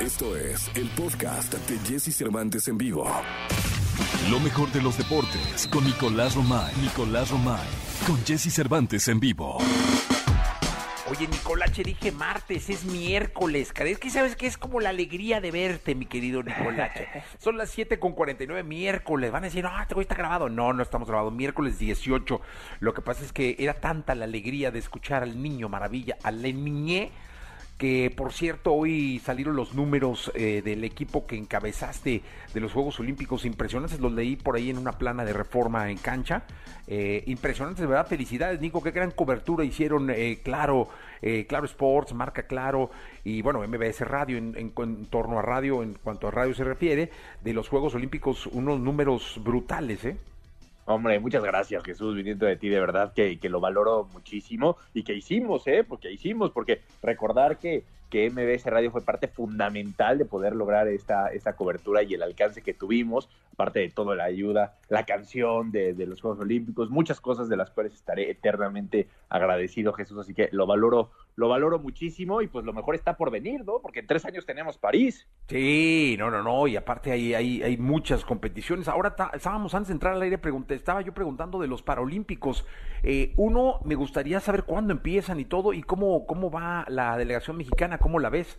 Esto es el podcast de Jesse Cervantes en vivo. Lo mejor de los deportes con Nicolás Romay. Nicolás Romay. Con Jesse Cervantes en vivo. Oye, Nicolache, dije martes, es miércoles. Es que sabes que es como la alegría de verte, mi querido Nicolache. Son las 7 con 49, miércoles. Van a decir, no, este güey está grabado. No, no estamos grabados. Miércoles 18. Lo que pasa es que era tanta la alegría de escuchar al niño maravilla, al niñé que por cierto hoy salieron los números eh, del equipo que encabezaste de los Juegos Olímpicos impresionantes, los leí por ahí en una plana de reforma en cancha, eh, impresionantes, verdad, felicidades Nico, qué gran cobertura hicieron, eh, claro, Claro Sports, Marca Claro y bueno, MBS Radio en, en, torno a radio, en cuanto a radio se refiere, de los Juegos Olímpicos, unos números brutales, ¿eh? Hombre, muchas gracias Jesús, viniendo de ti, de verdad que, que lo valoro muchísimo y que hicimos, ¿eh? Porque hicimos, porque recordar que que MBS Radio fue parte fundamental de poder lograr esta, esta cobertura y el alcance que tuvimos, aparte de toda la ayuda, la canción de, los Juegos Olímpicos, muchas cosas de las cuales estaré eternamente agradecido, Jesús, así que lo valoro, lo valoro muchísimo y pues lo mejor está por venir, ¿no? Porque en tres años tenemos París. Sí, no, no, no, y aparte hay, hay, hay muchas competiciones. Ahora estábamos antes de entrar al aire, pregunté, estaba yo preguntando de los Paralímpicos. Eh, uno, me gustaría saber cuándo empiezan y todo, y cómo, cómo va la delegación mexicana ¿cómo la ves?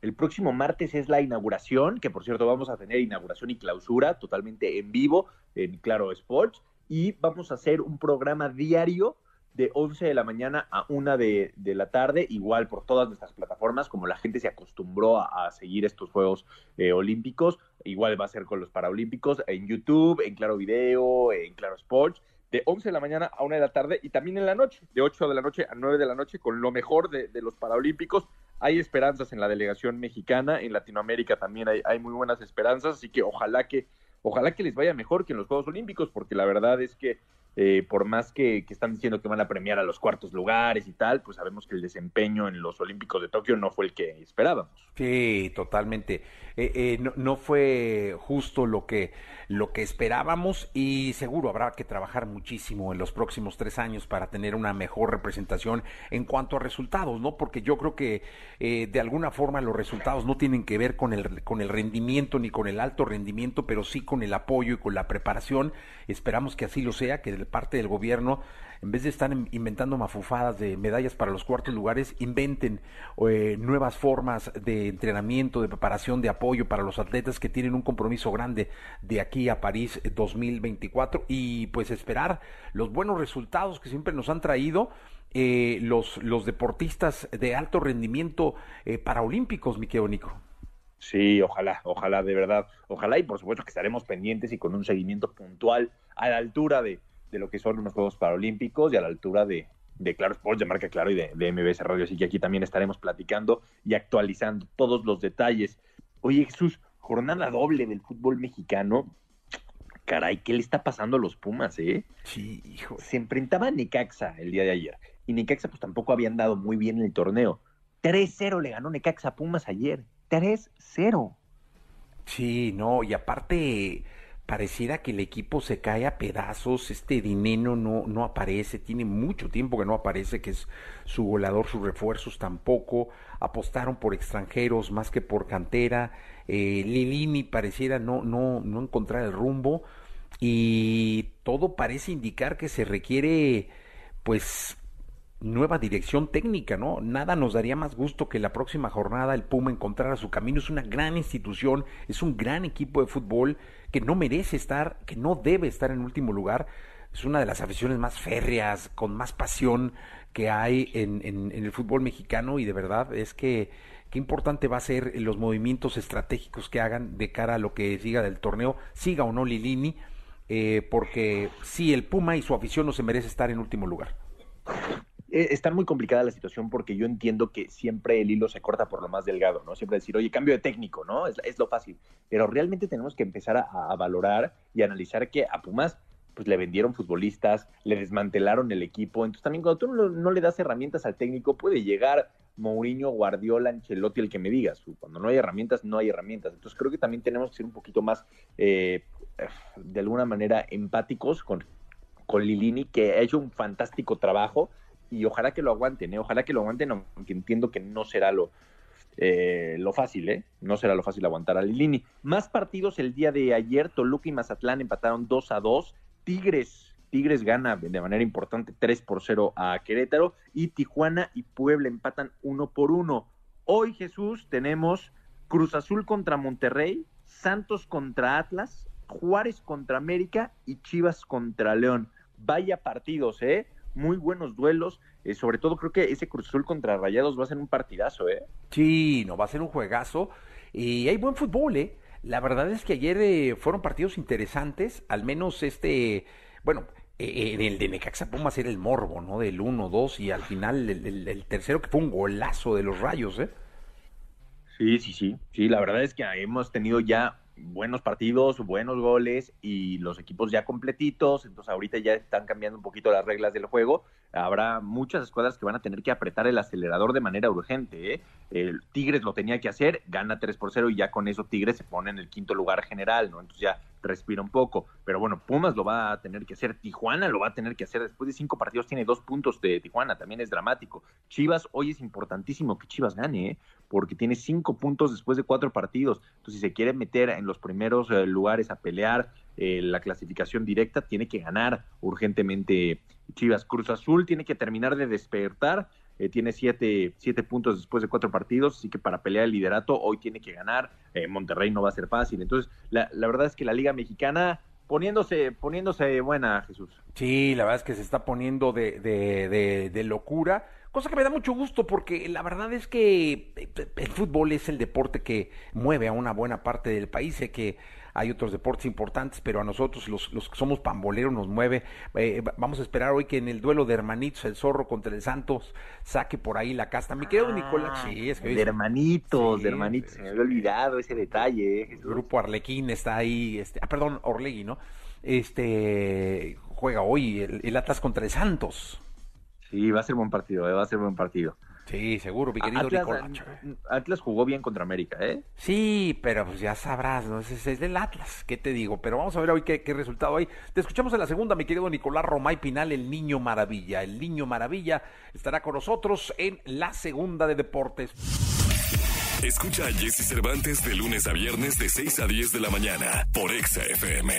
El próximo martes es la inauguración, que por cierto vamos a tener inauguración y clausura totalmente en vivo en Claro Sports. Y vamos a hacer un programa diario de 11 de la mañana a 1 de, la tarde, igual por todas nuestras plataformas, como la gente se acostumbró a, seguir estos Juegos eh, Olímpicos, igual va a ser con los Paralímpicos, en YouTube, en Claro Video, en Claro Sports de 11 de la mañana a 1 de la tarde y también en la noche, de 8 de la noche a 9 de la noche, con lo mejor de, los Paralímpicos. Hay esperanzas en la delegación mexicana, en Latinoamérica también hay, hay, muy buenas esperanzas, así que ojalá que, ojalá que les vaya mejor que en los Juegos Olímpicos, porque la verdad es que eh, por más que, están diciendo que van a premiar a los cuartos lugares y tal, pues sabemos que el desempeño en los Olímpicos de Tokio no fue el que esperábamos. Sí, totalmente. Eh, eh, no, no, fue justo lo que, lo que esperábamos y seguro habrá que trabajar muchísimo en los próximos tres años para tener una mejor representación en cuanto a resultados, ¿no? Porque yo creo que de alguna forma los resultados no tienen que ver con el, con el rendimiento ni con el alto rendimiento, pero sí con el apoyo y con la preparación. Esperamos que así lo sea, que parte del gobierno, en vez de estar inventando mafufadas de medallas para los cuartos lugares, inventen eh, nuevas formas de entrenamiento, de preparación, de apoyo para los atletas que tienen un compromiso grande de aquí a París 2024 y pues esperar los buenos resultados que siempre nos han traído. Eh, los, los deportistas de alto rendimiento eh, paraolímpicos, mi querido Nico. Sí, ojalá, ojalá, de verdad, ojalá y por supuesto que estaremos pendientes y con un seguimiento puntual a la altura de, de lo que son unos Juegos Paralímpicos y a la altura de, de Claro Sports, de Marca Claro y de, de MBS Radio. Así que aquí también estaremos platicando y actualizando todos los detalles. Oye, Jesús, jornada doble del fútbol mexicano. Caray, ¿qué le está pasando a los Pumas, eh? Sí, hijo. Se enfrentaba a Necaxa el día de ayer. Y Necaxa, pues tampoco había andado muy bien en el torneo. 3-0 le ganó Necaxa a Pumas ayer. 3-0. Sí, no, y aparte pareciera que el equipo se cae a pedazos, este dinero no, no aparece, tiene mucho tiempo que no aparece, que es su goleador, sus refuerzos tampoco, apostaron por extranjeros más que por cantera, eh, Lilini pareciera no, no, no encontrar el rumbo y todo parece indicar que se requiere pues nueva dirección técnica, ¿no? Nada nos daría más gusto que la próxima jornada el Puma encontrara su camino. Es una gran institución, es un gran equipo de fútbol que no merece estar, que no debe estar en último lugar. Es una de las aficiones más férreas, con más pasión que hay en, el fútbol mexicano y de verdad es que qué importante va a ser los movimientos estratégicos que hagan de cara a lo que siga del torneo, siga o no Lilini, eh, porque sí, el Puma y su afición no se merece estar en último lugar. Eh, está muy complicada la situación porque yo entiendo que siempre el hilo se corta por lo más delgado, ¿no? Siempre decir, oye, cambio de técnico, ¿no? Es, lo fácil. Pero realmente tenemos que empezar a, valorar y analizar que a Pumas pues le vendieron futbolistas, le desmantelaron el equipo. Entonces también cuando tú no, le das herramientas al técnico, puede llegar Mourinho, Guardiola, Ancelotti, el que me digas. Cuando no hay herramientas, no hay herramientas. Entonces creo que también tenemos que ser un poquito más, eh, de alguna manera, empáticos con, con Lilini, que ha hecho un fantástico trabajo y ojalá que lo aguanten, ¿eh? ojalá que lo aguanten, aunque entiendo que no será lo, eh, lo fácil, ¿eh? No será lo fácil aguantar a Lilini. Más partidos el día de ayer, Toluca y Mazatlán empataron 2 a 2. Tigres, Tigres gana de manera importante 3 por 0 a Querétaro y Tijuana y Puebla empatan 1 por 1. Hoy, Jesús, tenemos Cruz Azul contra Monterrey, Santos contra Atlas, Juárez contra América y Chivas contra León. Vaya partidos, ¿eh? Muy buenos duelos. Eh, sobre todo creo que ese Cruz Azul contra Rayados va a ser un partidazo, ¿eh? Sí, no, va a ser un juegazo. Y hay buen fútbol, ¿eh? La verdad es que ayer eh, fueron partidos interesantes, al menos este, bueno, eh, en el de Necaxa Pumas era el morbo, ¿no? Del 1-2 y al final el, el- el tercero que fue un golazo de los rayos, ¿eh? Sí, sí, sí. Sí, la verdad es que hemos tenido ya buenos partidos, buenos goles y los equipos ya completitos. Entonces ahorita ya están cambiando un poquito las reglas del juego. Habrá muchas escuadras que van a tener que apretar el acelerador de manera urgente. ¿eh? El Tigres lo tenía que hacer, gana 3 por 0 y ya con eso Tigres se pone en el quinto lugar general, ¿no? Entonces ya respira un poco. Pero bueno, Pumas lo va a tener que hacer, Tijuana lo va a tener que hacer. Después de cinco partidos tiene dos puntos de Tijuana, también es dramático. Chivas, hoy es importantísimo que Chivas gane, ¿eh? porque tiene cinco puntos después de cuatro partidos. Entonces, si se quiere meter en los primeros eh, lugares a pelear eh, la clasificación directa, tiene que ganar urgentemente Chivas. Cruz Azul tiene que terminar de despertar. eh, tiene siete, siete puntos después de cuatro partidos, así que para pelear el liderato hoy tiene que ganar. Eh, Monterrey no va a ser fácil. Entonces, la, la verdad es que la Liga Mexicana poniéndose, poniéndose buena, Jesús. Sí, la verdad es que se está poniendo de, de, de, de locura, cosa que me da mucho gusto porque la verdad es que eh, el fútbol es el deporte que mueve a una buena parte del país. Sé que hay otros deportes importantes, pero a nosotros los, los que somos pamboleros nos mueve. Eh, va- vamos a esperar hoy que en el duelo de hermanitos, el zorro contra el Santos, saque por ahí la casta. Mi querido Nicolás, sí, es que de hermanitos, Sí, de hermanitos, se me había olvidado ese detalle, ¿eh, el Jesús? grupo Arlequín está ahí, este, ah, perdón, Orlegui, ¿no? Este juega hoy el, el Atlas contra el Santos. Sí, va a ser buen partido, eh, va a ser buen partido. Sí, seguro, mi querido Atlas, Nicolacho. Atlas jugó bien contra América, ¿eh? Sí, pero pues ya sabrás, ¿no? Ese es del Atlas, ¿qué te digo? Pero vamos a ver hoy qué, qué resultado hay. Te escuchamos en la segunda, mi querido Nicolás Romay Pinal, el Niño Maravilla. El Niño Maravilla estará con nosotros en la segunda de deportes. Escucha a Jesse Cervantes de lunes a viernes de 6 a 10 de la mañana por Exa FM.